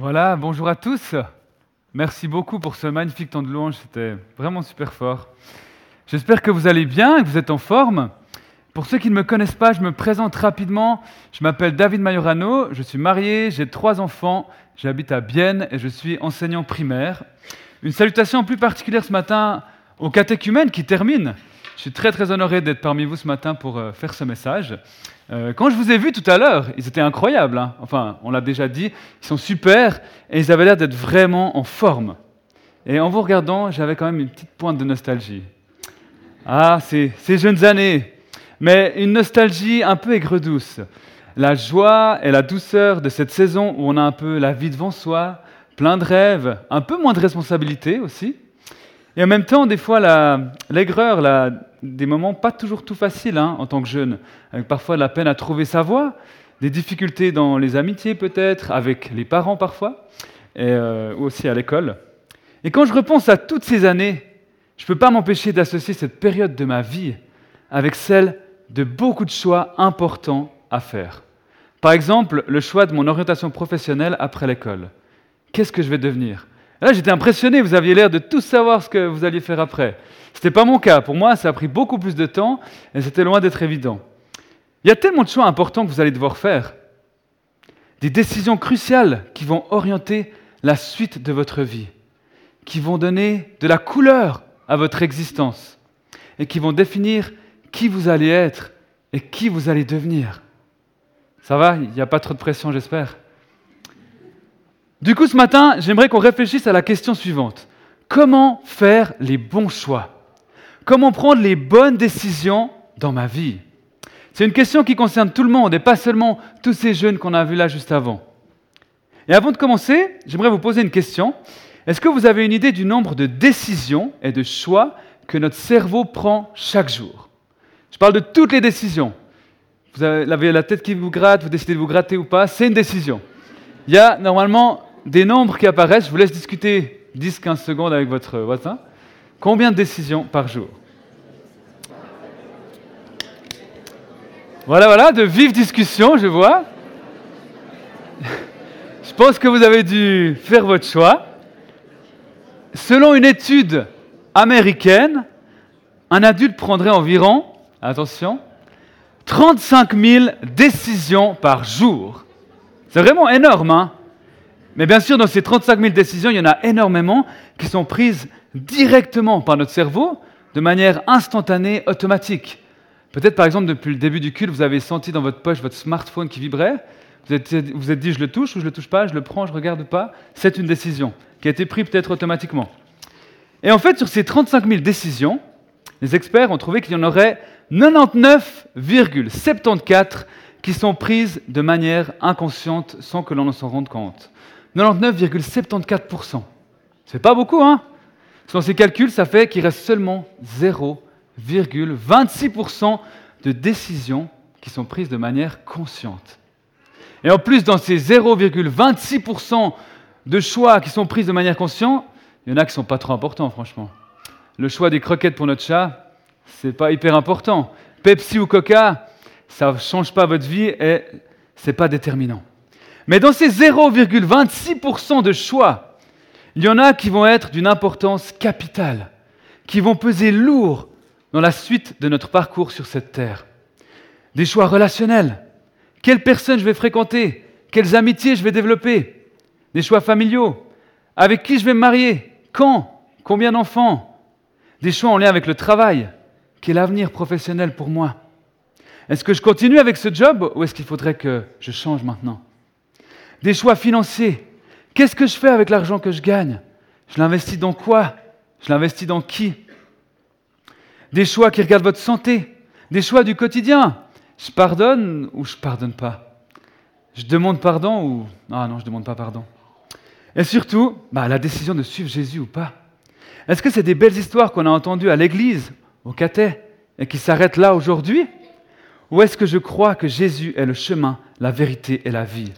Voilà, bonjour à tous. Merci beaucoup pour ce magnifique temps de louange, c'était vraiment super fort. J'espère que vous allez bien que vous êtes en forme. Pour ceux qui ne me connaissent pas, je me présente rapidement. Je m'appelle David Majorano, je suis marié, j'ai trois enfants, j'habite à Bienne et je suis enseignant primaire. Une salutation plus particulière ce matin aux catéchumènes qui terminent. Je suis très très honoré d'être parmi vous ce matin pour euh, faire ce message. Euh, quand je vous ai vu tout à l'heure, ils étaient incroyables. hein. Enfin, on l'a déjà dit, ils sont super et ils avaient l'air d'être vraiment en forme. Et en vous regardant, j'avais quand même une petite pointe de nostalgie. Ah, ces, ces jeunes années, mais une nostalgie un peu aigre-douce. La joie et la douceur de cette saison où on a un peu la vie devant soi, plein de rêves, un peu moins de responsabilités aussi. Et en même temps, des fois, la- l'aigreur, la- des moments pas toujours tout faciles hein, en tant que jeune, avec parfois la peine à trouver sa voie, des difficultés dans les amitiés peut-être, avec les parents parfois, et euh, aussi à l'école. Et quand je repense à toutes ces années, je ne peux pas m'empêcher d'associer cette période de ma vie avec celle de beaucoup de choix importants à faire. Par exemple, le choix de mon orientation professionnelle après l'école. Qu'est-ce que je vais devenir? Là, j'étais impressionné, vous aviez l'air de tous savoir ce que vous alliez faire après. Ce n'était pas mon cas. Pour moi, ça a pris beaucoup plus de temps et c'était loin d'être évident. Il y a tellement de choix importants que vous allez devoir faire. Des décisions cruciales qui vont orienter la suite de votre vie, qui vont donner de la couleur à votre existence et qui vont définir qui vous allez être et qui vous allez devenir. Ça va? Il n'y a pas trop de pression, j'espère? Du coup, ce matin, j'aimerais qu'on réfléchisse à la question suivante. Comment faire les bons choix? Comment prendre les bonnes décisions dans ma vie? C'est une question qui concerne tout le monde et pas seulement tous ces jeunes qu'on a vus là juste avant. Et avant de commencer, j'aimerais vous poser une question. Est-ce que vous avez une idée du nombre de décisions et de choix que notre cerveau prend chaque jour? Je parle de toutes les décisions. Vous avez la tête qui vous gratte, vous décidez de vous gratter ou pas, c'est une décision. Il y a normalement des nombres qui apparaissent. Je vous laisse discuter 10-15 secondes avec votre voisin. Combien de décisions par jour? Voilà, voilà, de vives discussions, je vois. Je pense que vous avez dû faire votre choix. Selon une étude américaine, un adulte prendrait environ, attention, 35 000 décisions par jour. C'est vraiment énorme, hein Mais bien sûr, dans ces 35 000 décisions, il y en a énormément qui sont prises directement par notre cerveau, de manière instantanée, automatique. Peut-être, par exemple, depuis le début du culte, vous avez senti dans votre poche votre smartphone qui vibrait. Vous vous êtes dit, je le touche ou je le touche pas, je le prends, je regarde pas. C'est une décision qui a été prise peut-être automatiquement. Et en fait, sur ces 35 000 décisions, les experts ont trouvé qu'il y en aurait 99,74 qui sont prises de manière inconsciente sans que l'on ne s'en rende compte. 99,74%. C'est pas beaucoup, hein? Selon ces calculs, ça fait qu'il reste seulement 0,26% de décisions qui sont prises de manière consciente. Et en plus, dans ces 0,26% de choix qui sont prises de manière consciente, il y en a qui ne sont pas trop importants, franchement. Le choix des croquettes pour notre chat, c'est pas hyper important. Pepsi ou Coca, ça ne change pas votre vie et c'est pas déterminant. Mais dans ces 0,26% de choix, il y en a qui vont être d'une importance capitale, qui vont peser lourd dans la suite de notre parcours sur cette terre. Des choix relationnels. Quelles personnes je vais fréquenter? Quelles amitiés je vais développer? Des choix familiaux. Avec qui je vais me marier? Quand? Combien d'enfants? Des choix en lien avec le travail. Quel avenir professionnel pour moi? Est-ce que je continue avec ce job ou est-ce qu'il faudrait que je change maintenant? Des choix financiers. Qu'est-ce que je fais avec l'argent que je gagne? Je l'investis dans quoi? Je l'investis dans qui? Des choix qui regardent votre santé. Des choix du quotidien. Je pardonne ou je pardonne pas? Je demande pardon ou... Ah non, je ne demande pas pardon. Et surtout, bah, la décision de suivre Jésus ou pas. Est-ce que c'est des belles histoires qu'on a entendues à l'église, au catet, et qui s'arrêtent là aujourd'hui? Ou est-ce que je crois que Jésus est le chemin, la vérité et la vie?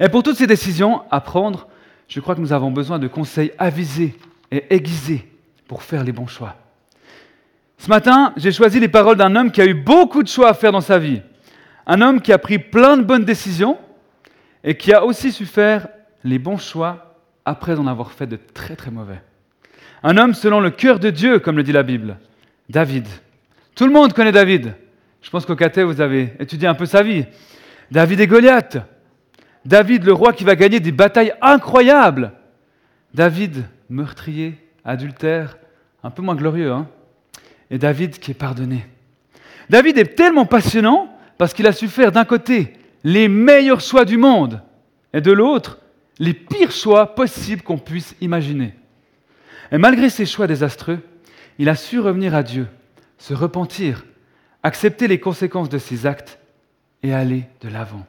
Et pour toutes ces décisions à prendre, je crois que nous avons besoin de conseils avisés et aiguisés pour faire les bons choix. Ce matin, j'ai choisi les paroles d'un homme qui a eu beaucoup de choix à faire dans sa vie. Un homme qui a pris plein de bonnes décisions et qui a aussi su faire les bons choix après en avoir fait de très très mauvais. Un homme selon le cœur de Dieu, comme le dit la Bible. David. Tout le monde connaît David. Je pense qu'au Caté, vous avez étudié un peu sa vie. David et Goliath. David, le roi qui va gagner des batailles incroyables. David, meurtrier, adultère, un peu moins glorieux. Hein et David qui est pardonné. David est tellement passionnant parce qu'il a su faire d'un côté les meilleurs choix du monde et de l'autre les pires choix possibles qu'on puisse imaginer. Et malgré ces choix désastreux, il a su revenir à Dieu, se repentir, accepter les conséquences de ses actes et aller de l'avant.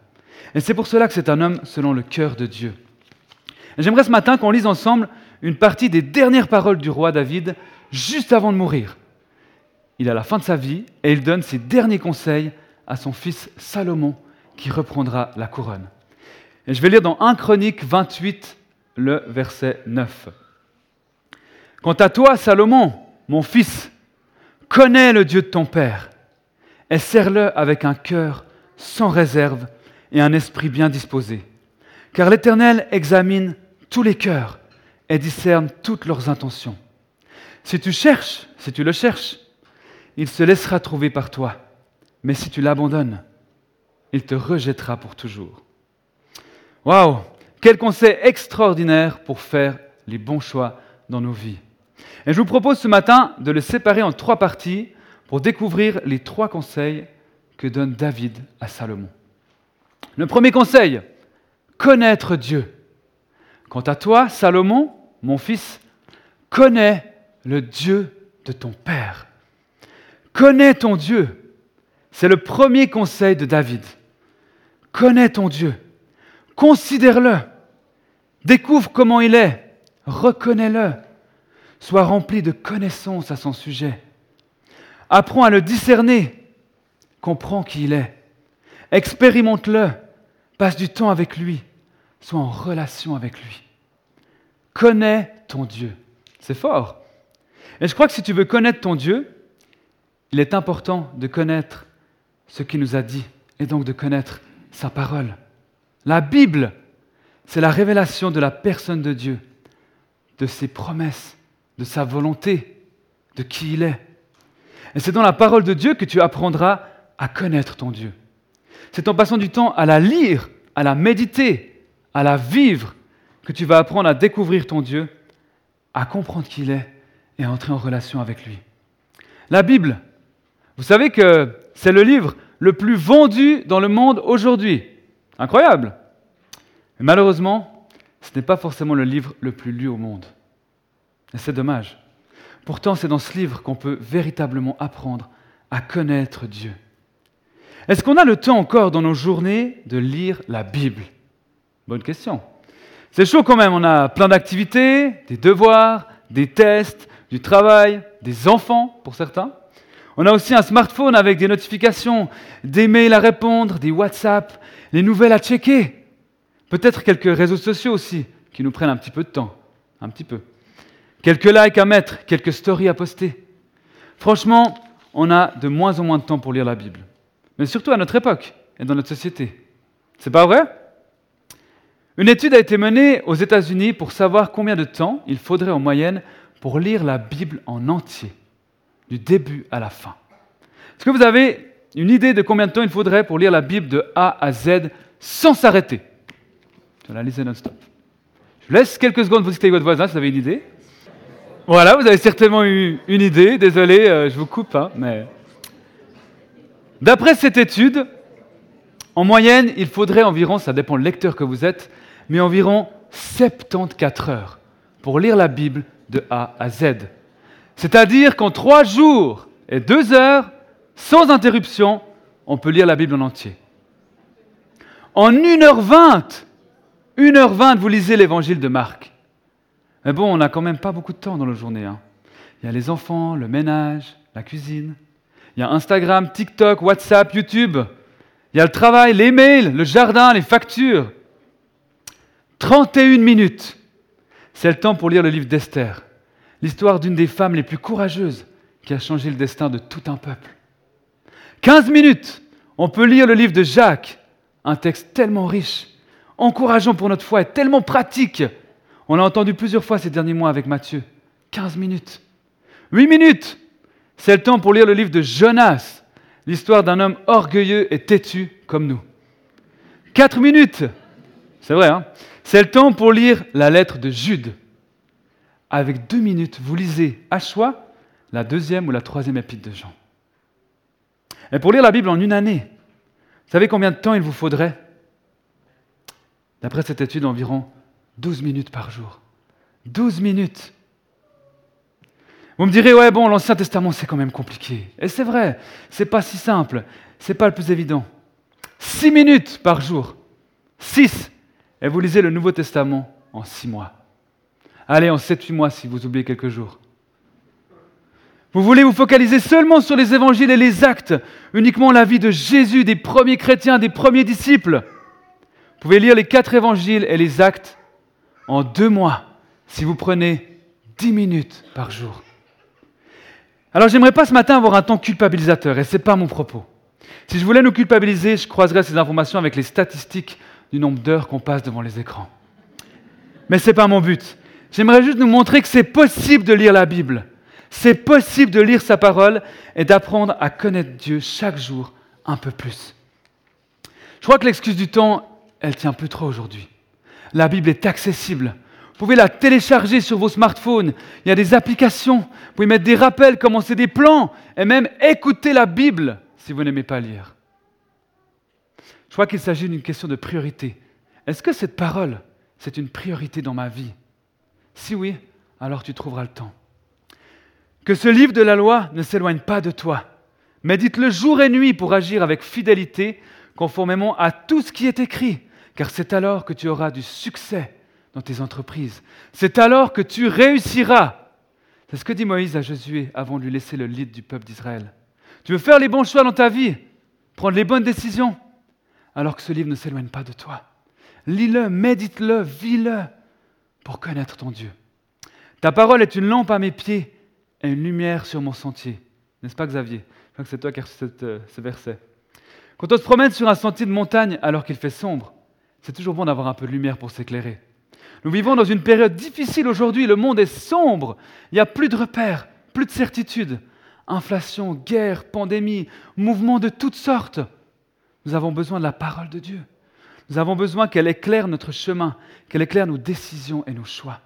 Et c'est pour cela que c'est un homme selon le cœur de Dieu. J'aimerais ce matin qu'on lise ensemble une partie des dernières paroles du roi David juste avant de mourir. Il à la fin de sa vie et il donne ses derniers conseils à son fils Salomon qui reprendra la couronne. Et je vais lire dans 1 Chronique 28, le verset 9. Quant à toi, Salomon, mon fils, connais le Dieu de ton Père et sers-le avec un cœur sans réserve et un esprit bien disposé. Car l'Éternel examine tous les cœurs et discerne toutes leurs intentions. Si tu cherches, si tu le cherches, il se laissera trouver par toi. Mais si tu l'abandonnes, il te rejettera pour toujours. Waouh Quel conseil extraordinaire pour faire les bons choix dans nos vies. Et je vous propose ce matin de le séparer en trois parties pour découvrir les trois conseils que donne David à Salomon. Le premier conseil, connaître Dieu. Quant à toi, Salomon, mon fils, connais le Dieu de ton Père. Connais ton Dieu. C'est le premier conseil de David. Connais ton Dieu. Considère-le. Découvre comment il est. Reconnais-le. Sois rempli de connaissances à son sujet. Apprends à le discerner. Comprends qui il est. Expérimente-le. Passe du temps avec lui. Sois en relation avec lui. Connais ton Dieu. C'est fort. Et je crois que si tu veux connaître ton Dieu, il est important de connaître ce qu'il nous a dit et donc de connaître sa parole. La Bible, c'est la révélation de la personne de Dieu, de ses promesses, de sa volonté, de qui il est. Et c'est dans la parole de Dieu que tu apprendras à connaître ton Dieu. C'est en passant du temps à la lire, à la méditer, à la vivre, que tu vas apprendre à découvrir ton Dieu, à comprendre qui il est et à entrer en relation avec lui. La Bible, vous savez que c'est le livre le plus vendu dans le monde aujourd'hui. Incroyable. Malheureusement, ce n'est pas forcément le livre le plus lu au monde. Et c'est dommage. Pourtant, c'est dans ce livre qu'on peut véritablement apprendre à connaître Dieu. Est-ce qu'on a le temps encore dans nos journées de lire la Bible? Bonne question. C'est chaud quand même, on a plein d'activités, des devoirs, des tests, du travail, des enfants pour certains. On a aussi un smartphone avec des notifications, des mails à répondre, des WhatsApp, les nouvelles à checker. Peut-être quelques réseaux sociaux aussi qui nous prennent un petit peu de temps. Un petit peu. Quelques likes à mettre, quelques stories à poster. Franchement, on a de moins en moins de temps pour lire la Bible. Mais surtout à notre époque et dans notre société. C'est pas vrai? Une étude a été menée aux États-Unis pour savoir combien de temps il faudrait en moyenne pour lire la Bible en entier du début à la fin. Est-ce que vous avez une idée de combien de temps il faudrait pour lire la Bible de A à Z sans s'arrêter? Je la non-stop. Je vous laisse quelques secondes vous discuter avec votre voisin si vous avez une idée. Voilà, vous avez certainement eu une idée. Désolé, euh, je vous coupe, hein, mais. D'après cette étude, en moyenne, il faudrait environ, ça dépend le lecteur que vous êtes, mais environ 74 heures pour lire la Bible de A à Z. C'est-à-dire qu'en trois jours et deux heures, sans interruption, on peut lire la Bible en entier. En 1h20, 1h20, vous lisez l'évangile de Marc. Mais bon, on n'a quand même pas beaucoup de temps dans la journée. Hein. Il y a les enfants, le ménage, la cuisine. Il y a Instagram, TikTok, WhatsApp, YouTube. Il y a le travail, les mails, le jardin, les factures. 31 minutes. C'est le temps pour lire le livre d'Esther l'histoire d'une des femmes les plus courageuses qui a changé le destin de tout un peuple. 15 minutes, on peut lire le livre de Jacques, un texte tellement riche. encourageant pour notre foi et tellement pratique. On l'a entendu plusieurs fois ces derniers mois avec Matthieu. 15 minutes. 8 minutes. C'est le temps pour lire le livre de Jonas, l'histoire d'un homme orgueilleux et têtu comme nous. 4 minutes. C'est vrai, hein C'est le temps pour lire la lettre de Jude. Avec 2 minutes, vous lisez à choix la deuxième ou la troisième épître de Jean. Et pour lire la Bible en une année, savez combien de temps il vous faudrait? D'après cette étude, environ 12 minutes par jour. 12 minutes. Vous me direz, ouais, bon, l'Ancien Testament, c'est quand même compliqué. Et c'est vrai, c'est pas si simple, c'est pas le plus évident. 6 minutes par jour. 6. Et vous lisez le Nouveau Testament en 6 mois. Allez, en 7-8 mois si vous oubliez quelques jours. Vous voulez vous focaliser seulement sur les évangiles et les actes, uniquement la vie de Jésus, des premiers chrétiens, des premiers disciples. Vous pouvez lire les quatre évangiles et les actes en deux mois si vous prenez dix minutes par jour. Alors j'aimerais pas ce matin avoir un temps culpabilisateur, et ce n'est pas mon propos. Si je voulais nous culpabiliser, je croiserais ces informations avec les statistiques du nombre d'heures qu'on passe devant les écrans. Mais ce n'est pas mon but. J'aimerais juste nous montrer que c'est possible de lire la Bible c'est possible de lire sa parole et d'apprendre à connaître Dieu chaque jour un peu plus. Je crois que l'excuse du temps, elle tient plus trop aujourd'hui. La Bible est accessible. Vous pouvez la télécharger sur vos smartphones. Il y a des applications. Vous pouvez mettre des rappels, commencer des plans et même écouter la Bible si vous n'aimez pas lire. Je crois qu'il s'agit d'une question de priorité. Est-ce que cette parole, c'est une priorité dans ma vie? Si oui, alors tu trouveras le temps. Que ce livre de la loi ne s'éloigne pas de toi. Médite-le jour et nuit pour agir avec fidélité, conformément à tout ce qui est écrit, car c'est alors que tu auras du succès dans tes entreprises. C'est alors que tu réussiras. C'est ce que dit Moïse à Josué avant de lui laisser le lead du peuple d'Israël. Tu veux faire les bons choix dans ta vie, prendre les bonnes décisions, alors que ce livre ne s'éloigne pas de toi. Lis-le, médite-le, vis-le pour connaître ton Dieu. Ta parole est une lampe à mes pieds et une lumière sur mon sentier. N'est-ce pas Xavier? Je crois que c'est toi qui as reçu euh, ce verset. Quand on se promène sur un sentier de montagne alors qu'il fait sombre, c'est toujours bon d'avoir un peu de lumière pour s'éclairer. Nous vivons dans une période difficile aujourd'hui, le monde est sombre, il n'y a plus de repères, plus de certitudes. Inflation, guerre, pandémie, mouvements de toutes sortes. Nous avons besoin de la parole de Dieu. Nous avons besoin qu'elle éclaire notre chemin, qu'elle éclaire nos décisions et nos choix.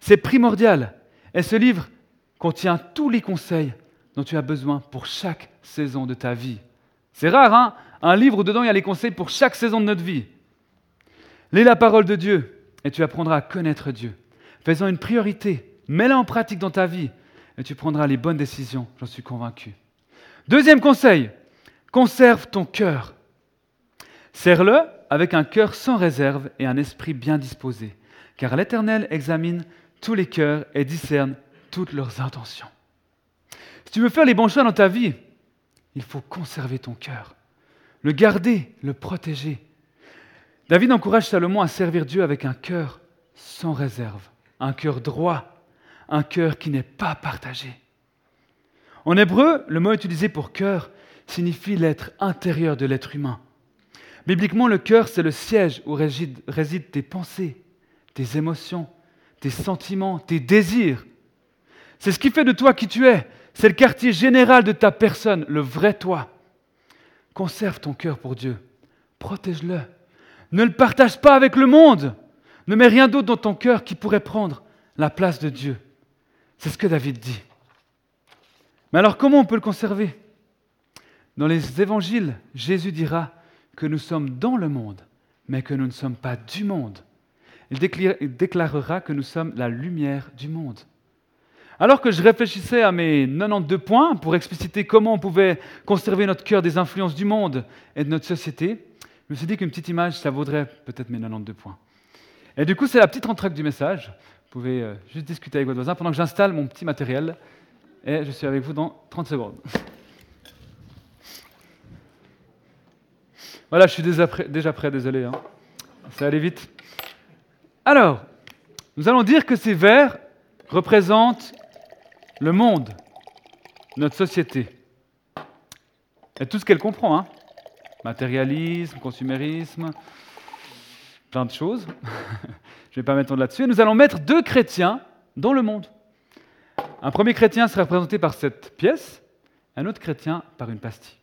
C'est primordial. Et ce livre contient tous les conseils dont tu as besoin pour chaque saison de ta vie. C'est rare, hein? Un livre où dedans il y a les conseils pour chaque saison de notre vie. Lis la parole de Dieu et tu apprendras à connaître Dieu. Fais-en une priorité, mets-la en pratique dans ta vie et tu prendras les bonnes décisions, j'en suis convaincu. Deuxième conseil, conserve ton cœur. Serre-le avec un cœur sans réserve et un esprit bien disposé, car l'Éternel examine tous les cœurs et discerne toutes leurs intentions. Si tu veux faire les bons choix dans ta vie, il faut conserver ton cœur, le garder, le protéger. David encourage Salomon à servir Dieu avec un cœur sans réserve, un cœur droit, un cœur qui n'est pas partagé. En hébreu, le mot utilisé pour cœur signifie l'être intérieur de l'être humain. Bibliquement, le cœur, c'est le siège où résident tes pensées, tes émotions, tes sentiments, tes désirs, c'est ce qui fait de toi qui tu es. C'est le quartier général de ta personne, le vrai toi. Conserve ton cœur pour Dieu. Protège-le. Ne le partage pas avec le monde. Ne mets rien d'autre dans ton cœur qui pourrait prendre la place de Dieu. C'est ce que David dit. Mais alors comment on peut le conserver? Dans les évangiles, Jésus dira que nous sommes dans le monde, mais que nous ne sommes pas du monde. Il déclarera que nous sommes la lumière du monde. Alors que je réfléchissais à mes 92 points pour expliciter comment on pouvait conserver notre cœur des influences du monde et de notre société, je me suis dit qu'une petite image, ça vaudrait peut-être mes 92 points. Et du coup, c'est la petite entraque du message. Vous pouvez euh, juste discuter avec votre voisin pendant que j'installe mon petit matériel. Et je suis avec vous dans 30 secondes. Voilà, je suis déjà prêt, désolé. Hein. Ça allait vite. Alors, nous allons dire que ces vers représentent le monde, notre société, et tout ce qu'elle comprend, hein. Matérialisme, consumérisme, plein de choses. Je ne vais pas mettre là-dessus. Nous allons mettre deux chrétiens dans le monde. Un premier chrétien sera représenté par cette pièce, un autre chrétien par une pastille.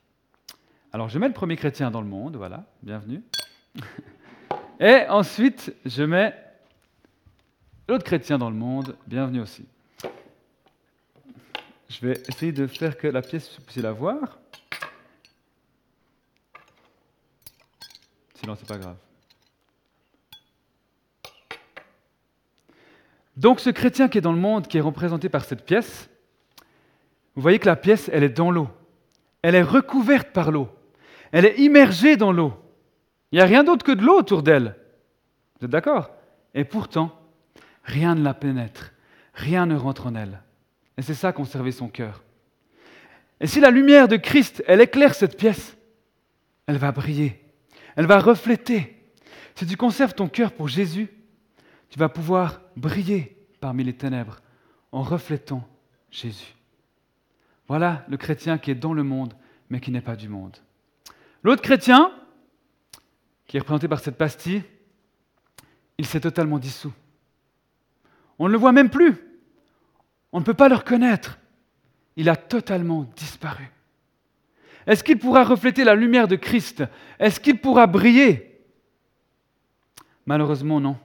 Alors je mets le premier chrétien dans le monde, voilà, bienvenue. Et ensuite, je mets l'autre chrétien dans le monde, bienvenue aussi. Je vais essayer de faire que la pièce, vous puissiez la voir. Sinon, c'est pas grave. Donc ce chrétien qui est dans le monde, qui est représenté par cette pièce, vous voyez que la pièce, elle est dans l'eau. Elle est recouverte par l'eau. Elle est immergée dans l'eau. Il n'y a rien d'autre que de l'eau autour d'elle. Vous êtes d'accord? Et pourtant, rien ne la pénètre. Rien ne rentre en elle. Et c'est ça conserver son cœur. Et si la lumière de Christ, elle éclaire cette pièce, elle va briller. Elle va refléter. Si tu conserves ton cœur pour Jésus, tu vas pouvoir briller parmi les ténèbres en reflétant Jésus. Voilà le chrétien qui est dans le monde, mais qui n'est pas du monde. L'autre chrétien, qui est représenté par cette pastille, il s'est totalement dissous. On ne le voit même plus. On ne peut pas le reconnaître. Il a totalement disparu. Est-ce qu'il pourra refléter la lumière de Christ? Est-ce qu'il pourra briller? Malheureusement, non.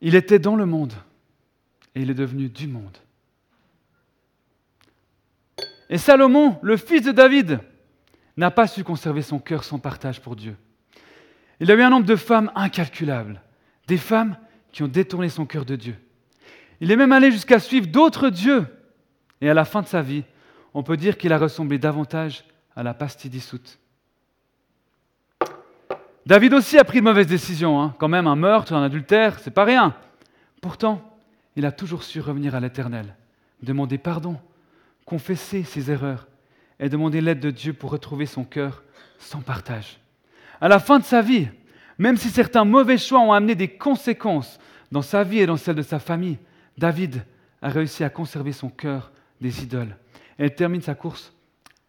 Il était dans le monde et il est devenu du monde. Et Salomon, le fils de David, n'a pas su conserver son cœur sans partage pour Dieu. Il a eu un nombre de femmes incalculables, des femmes qui ont détourné son cœur de Dieu. Il est même allé jusqu'à suivre d'autres dieux. Et à la fin de sa vie, on peut dire qu'il a ressemblé davantage à la pastille dissoute. David aussi a pris de mauvaises décisions. Hein. Quand même, un meurtre, un adultère, c'est pas rien. Pourtant, il a toujours su revenir à l'Éternel, demander pardon, confesser ses erreurs et demander l'aide de Dieu pour retrouver son cœur sans partage. À la fin de sa vie, même si certains mauvais choix ont amené des conséquences dans sa vie et dans celle de sa famille, David a réussi à conserver son cœur des idoles. Et il termine sa course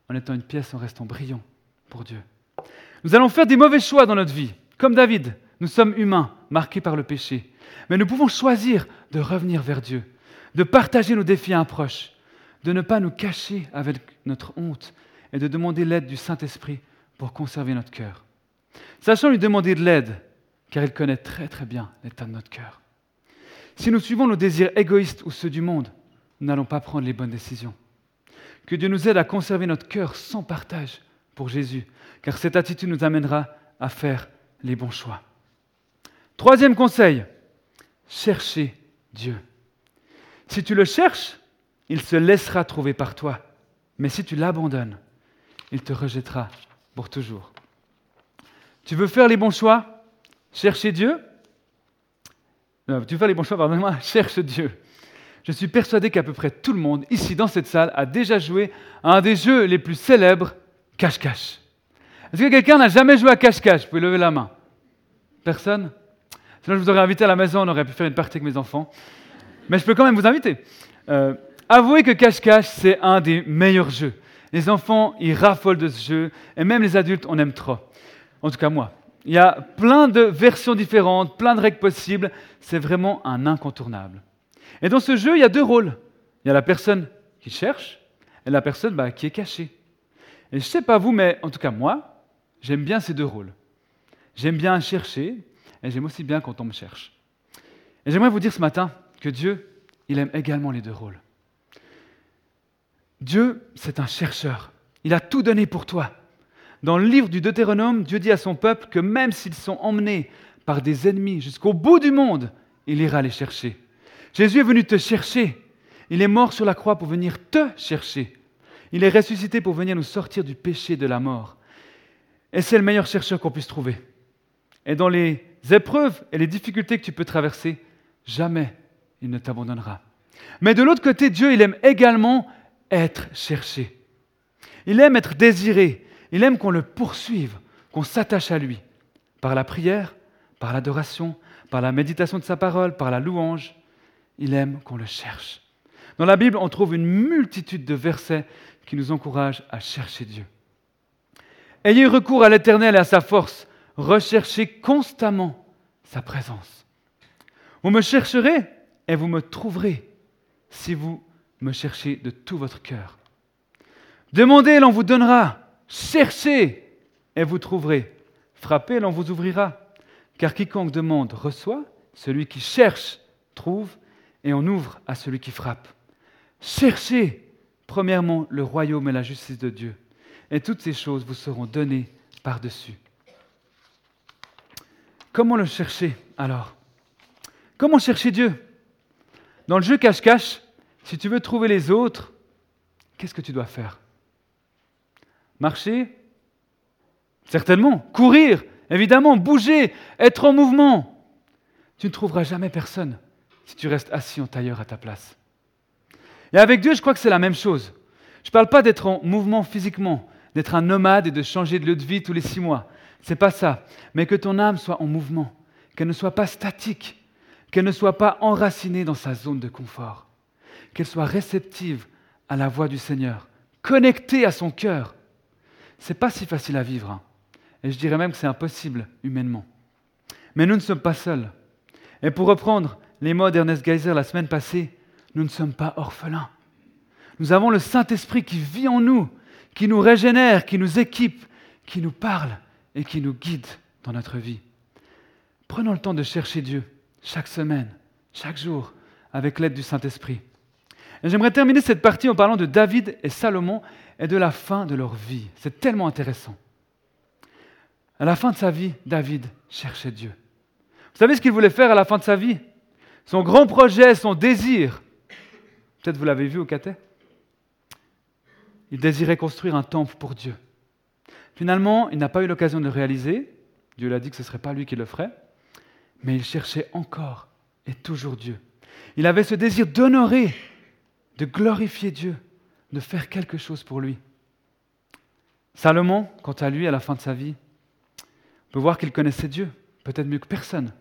en étant une pièce en restant brillant pour Dieu. Nous allons faire des mauvais choix dans notre vie. Comme David, nous sommes humains, marqués par le péché. Mais nous pouvons choisir de revenir vers Dieu, de partager nos défis à un proche, de ne pas nous cacher avec notre honte et de demander l'aide du Saint-Esprit pour conserver notre cœur. Sachons lui demander de l'aide, car il connaît très très bien l'état de notre cœur. Si nous suivons nos désirs égoïstes ou ceux du monde, nous n'allons pas prendre les bonnes décisions. Que Dieu nous aide à conserver notre cœur sans partage pour Jésus, car cette attitude nous amènera à faire les bons choix. Troisième conseil, cherchez Dieu. Si tu le cherches, il se laissera trouver par toi. Mais si tu l'abandonnes, il te rejettera pour toujours. Tu veux faire les bons choix? Chercher Dieu? Non, Tu veux faire les bons choix, pardonne-moi, cherche Dieu. Je suis persuadé qu'à peu près tout le monde, ici dans cette salle, a déjà joué à un des jeux les plus célèbres, cache-cache. Est-ce que quelqu'un n'a jamais joué à cache-cache? Vous pouvez lever la main. Personne? Sinon, je vous aurais invité à la maison, on aurait pu faire une partie avec mes enfants. Mais je peux quand même vous inviter. Euh, avouez que cache-cache, c'est un des meilleurs jeux. Les enfants, ils raffolent de ce jeu, et même les adultes, on aime trop. En tout cas, moi. Il y a plein de versions différentes, plein de règles possibles. C'est vraiment un incontournable. Et dans ce jeu, il y a deux rôles. Il y a la personne qui cherche et la personne bah, qui est cachée. Et je ne sais pas vous, mais en tout cas moi, J'aime bien ces deux rôles. J'aime bien chercher et j'aime aussi bien quand on me cherche. Et j'aimerais vous dire ce matin que Dieu, il aime également les deux rôles. Dieu, c'est un chercheur. Il a tout donné pour toi. Dans le livre du Deutéronome, Dieu dit à son peuple que même s'ils sont emmenés par des ennemis jusqu'au bout du monde, il ira les chercher. Jésus est venu te chercher. Il est mort sur la croix pour venir te chercher. Il est ressuscité pour venir nous sortir du péché de la mort. Et c'est le meilleur chercheur qu'on puisse trouver. Et dans les épreuves et les difficultés que tu peux traverser, jamais il ne t'abandonnera. Mais de l'autre côté, Dieu, il aime également être cherché. Il aime être désiré. Il aime qu'on le poursuive, qu'on s'attache à lui, par la prière, par l'adoration, par la méditation de sa parole, par la louange. Il aime qu'on le cherche. Dans la Bible, on trouve une multitude de versets qui nous encouragent à chercher Dieu. Ayez recours à l'Éternel et à sa force. Recherchez constamment sa présence. Vous me chercherez et vous me trouverez si vous me cherchez de tout votre cœur. Demandez l'on vous donnera. Cherchez et vous trouverez. Frappez l'on vous ouvrira. Car quiconque demande reçoit, celui qui cherche trouve, et on ouvre à celui qui frappe. Cherchez premièrement le royaume et la justice de Dieu, et toutes ces choses vous seront données par-dessus. Comment le chercher alors? Comment chercher Dieu? Dans le jeu cache-cache, si tu veux trouver les autres, qu'est-ce que tu dois faire? Marcher? Certainement. Courir? Évidemment. Bouger? Être en mouvement? Tu ne trouveras jamais personne si tu restes assis en tailleur à ta place. Et avec Dieu, je crois que c'est la même chose. Je ne parle pas d'être en mouvement physiquement, d'être un nomade et de changer de lieu de vie tous les six mois. C'est pas ça. Mais que ton âme soit en mouvement, qu'elle ne soit pas statique, qu'elle ne soit pas enracinée dans sa zone de confort, qu'elle soit réceptive à la voix du Seigneur, connectée à son cœur. C'est pas si facile à vivre. Hein. Et je dirais même que c'est impossible humainement. Mais nous ne sommes pas seuls. Et pour reprendre les mots d'Ernest Geyser la semaine passée, nous ne sommes pas orphelins. Nous avons le Saint-Esprit qui vit en nous, qui nous régénère, qui nous équipe, qui nous parle et qui nous guide dans notre vie. Prenons le temps de chercher Dieu chaque semaine, chaque jour, avec l'aide du Saint-Esprit. J'aimerais terminer cette partie en parlant de David et Salomon et de la fin de leur vie. C'est tellement intéressant. À la fin de sa vie, David cherchait Dieu. Vous savez ce qu'il voulait faire à la fin de sa vie? Son grand projet, son désir. Peut-être vous l'avez vu au catet. Il désirait construire un temple pour Dieu. Finalement, il n'a pas eu l'occasion de le réaliser. Dieu l'a dit que ce ne serait pas lui qui le ferait. Mais il cherchait encore et toujours Dieu. Il avait ce désir d'honorer, de glorifier Dieu, de faire quelque chose pour lui. Salomon, quant à lui, à la fin de sa vie, peut voir qu'il connaissait Dieu, peut-être mieux que personne.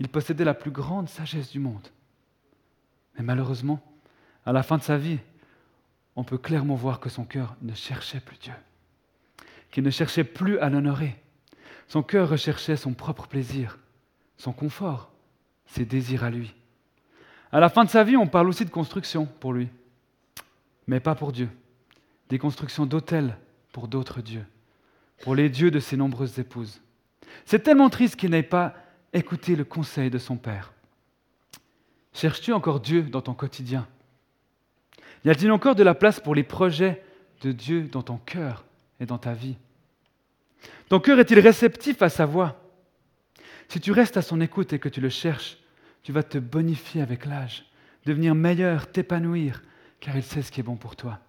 Il possédait la plus grande sagesse du monde. Mais malheureusement, à la fin de sa vie, on peut clairement voir que son cœur ne cherchait plus Dieu, qu'il ne cherchait plus à l'honorer. Son cœur recherchait son propre plaisir, son confort, ses désirs à lui. À la fin de sa vie, on parle aussi de construction pour lui, mais pas pour Dieu. Des constructions d'autels pour d'autres dieux, pour les dieux de ses nombreuses épouses. C'est tellement triste qu'il n'ait pas écouté le conseil de son père. Cherches-tu encore Dieu dans ton quotidien? Y a-t-il encore de la place pour les projets de Dieu dans ton cœur et dans ta vie? Ton cœur est-il réceptif à sa voix? Si tu restes à son écoute et que tu le cherches, tu vas te bonifier avec l'âge, devenir meilleur, t'épanouir, car il sait ce qui est bon pour toi.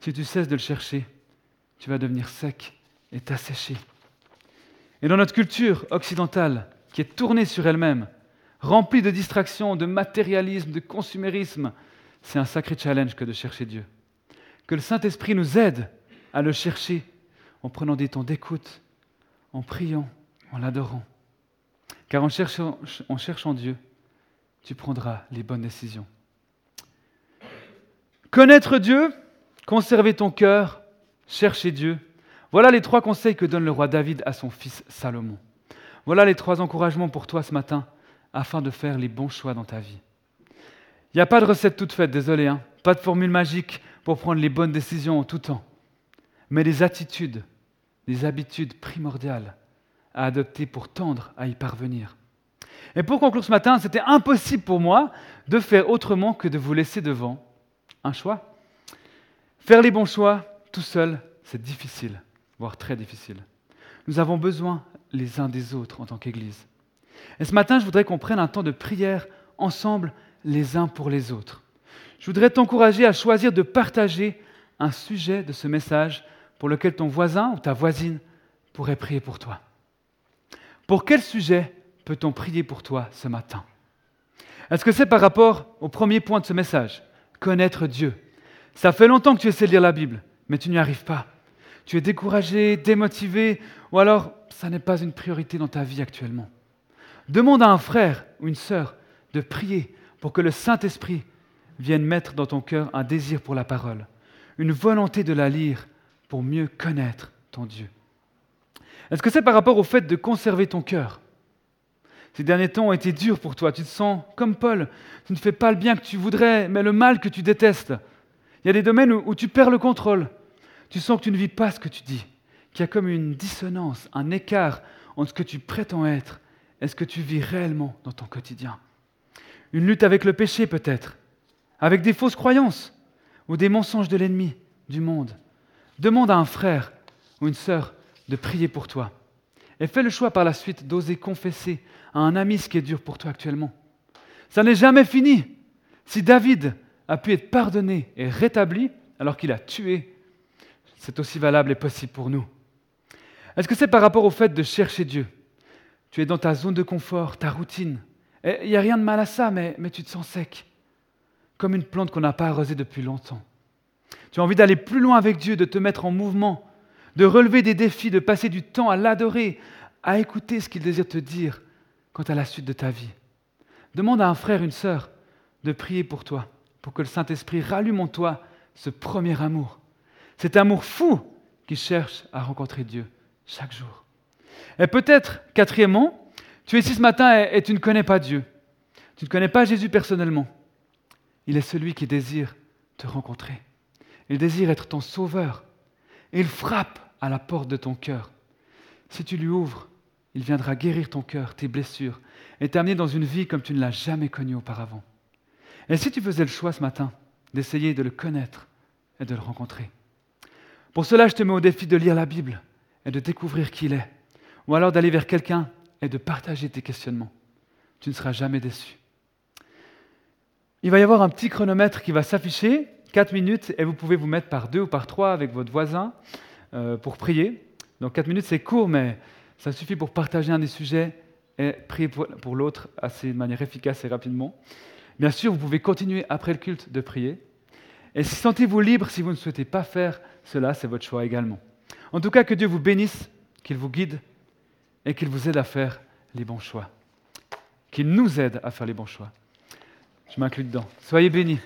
Si tu cesses de le chercher, tu vas devenir sec et t'assécher. Et dans notre culture occidentale, qui est tournée sur elle-même, remplie de distractions, de matérialisme, de consumérisme, c'est un sacré challenge que de chercher Dieu. Que le Saint-Esprit nous aide à le chercher en prenant des temps d'écoute, en priant, en l'adorant. Car en cherchant, en Dieu, tu prendras les bonnes décisions. Connaître Dieu, conserver ton cœur, chercher Dieu, voilà les trois conseils que donne le roi David à son fils Salomon. Voilà les trois encouragements pour toi ce matin afin de faire les bons choix dans ta vie. Il n'y a pas de recette toute faite, désolé, hein. pas de formule magique pour prendre les bonnes décisions en tout temps, mais des attitudes, des habitudes primordiales à adopter pour tendre à y parvenir. Et pour conclure ce matin, c'était impossible pour moi de faire autrement que de vous laisser devant un choix. Faire les bons choix tout seul, c'est difficile voire très difficile. Nous avons besoin les uns des autres en tant qu'Église. Et ce matin, je voudrais qu'on prenne un temps de prière ensemble les uns pour les autres. Je voudrais t'encourager à choisir de partager un sujet de ce message pour lequel ton voisin ou ta voisine pourrait prier pour toi. Pour quel sujet peut-on prier pour toi ce matin? Est-ce que c'est par rapport au premier point de ce message? Connaître Dieu. Ça fait longtemps que tu essaies de lire la Bible, mais tu n'y arrives pas tu es découragé, démotivé, ou alors ça n'est pas une priorité dans ta vie actuellement. Demande à un frère ou une sœur de prier pour que le Saint-Esprit vienne mettre dans ton cœur un désir pour la parole, une volonté de la lire pour mieux connaître ton Dieu. Est-ce que c'est par rapport au fait de conserver ton cœur? Ces derniers temps ont été durs pour toi. Tu te sens comme Paul. Tu ne fais pas le bien que tu voudrais, mais le mal que tu détestes. Il y a des domaines où, tu perds le contrôle. Tu sens que tu ne vis pas ce que tu dis, qu'il y a comme une dissonance, un écart entre ce que tu prétends être et ce que tu vis réellement dans ton quotidien. Une lutte avec le péché peut-être, avec des fausses croyances ou des mensonges de l'ennemi du monde. Demande à un frère ou une sœur de prier pour toi. Et fais le choix par la suite d'oser confesser à un ami ce qui est dur pour toi actuellement. Ça n'est jamais fini. Si David a pu être pardonné et rétabli alors qu'il a tué, c'est aussi valable et possible pour nous. Est-ce que c'est par rapport au fait de chercher Dieu? Tu es dans ta zone de confort, ta routine. Il n'y a rien de mal à ça, mais, mais tu te sens sec, comme une plante qu'on n'a pas arrosée depuis longtemps. Tu as envie d'aller plus loin avec Dieu, de te mettre en mouvement, de relever des défis, de passer du temps à l'adorer, à écouter ce qu'il désire te dire quant à la suite de ta vie. Demande à un frère, une sœur, de prier pour toi, pour que le Saint-Esprit rallume en toi ce premier amour. Cet amour fou qui cherche à rencontrer Dieu chaque jour. Et peut-être, quatrièmement, tu es ici ce matin et, tu ne connais pas Dieu. Tu ne connais pas Jésus personnellement. Il est celui qui désire te rencontrer. Il désire être ton sauveur. Et il frappe à la porte de ton cœur. Si tu lui ouvres, il viendra guérir ton cœur, tes blessures, et t'amener dans une vie comme tu ne l'as jamais connue auparavant. Et si tu faisais le choix ce matin d'essayer de le connaître et de le rencontrer? Pour cela, je te mets au défi de lire la Bible et de découvrir qui il est, ou alors d'aller vers quelqu'un et de partager tes questionnements. Tu ne seras jamais déçu. Il va y avoir un petit chronomètre qui va s'afficher, 4 minutes, et vous pouvez vous mettre par deux ou par trois avec votre voisin euh, pour prier. Donc 4 minutes, c'est court, mais ça suffit pour partager un des sujets et prier pour, l'autre assez de manière efficace et rapidement. Bien sûr, vous pouvez continuer après le culte de prier. Et sentez-vous libre si vous ne souhaitez pas faire cela, c'est votre choix également. En tout cas, que Dieu vous bénisse, qu'il vous guide et qu'il vous aide à faire les bons choix. Qu'il nous aide à faire les bons choix. Je m'inclus dedans. Soyez bénis.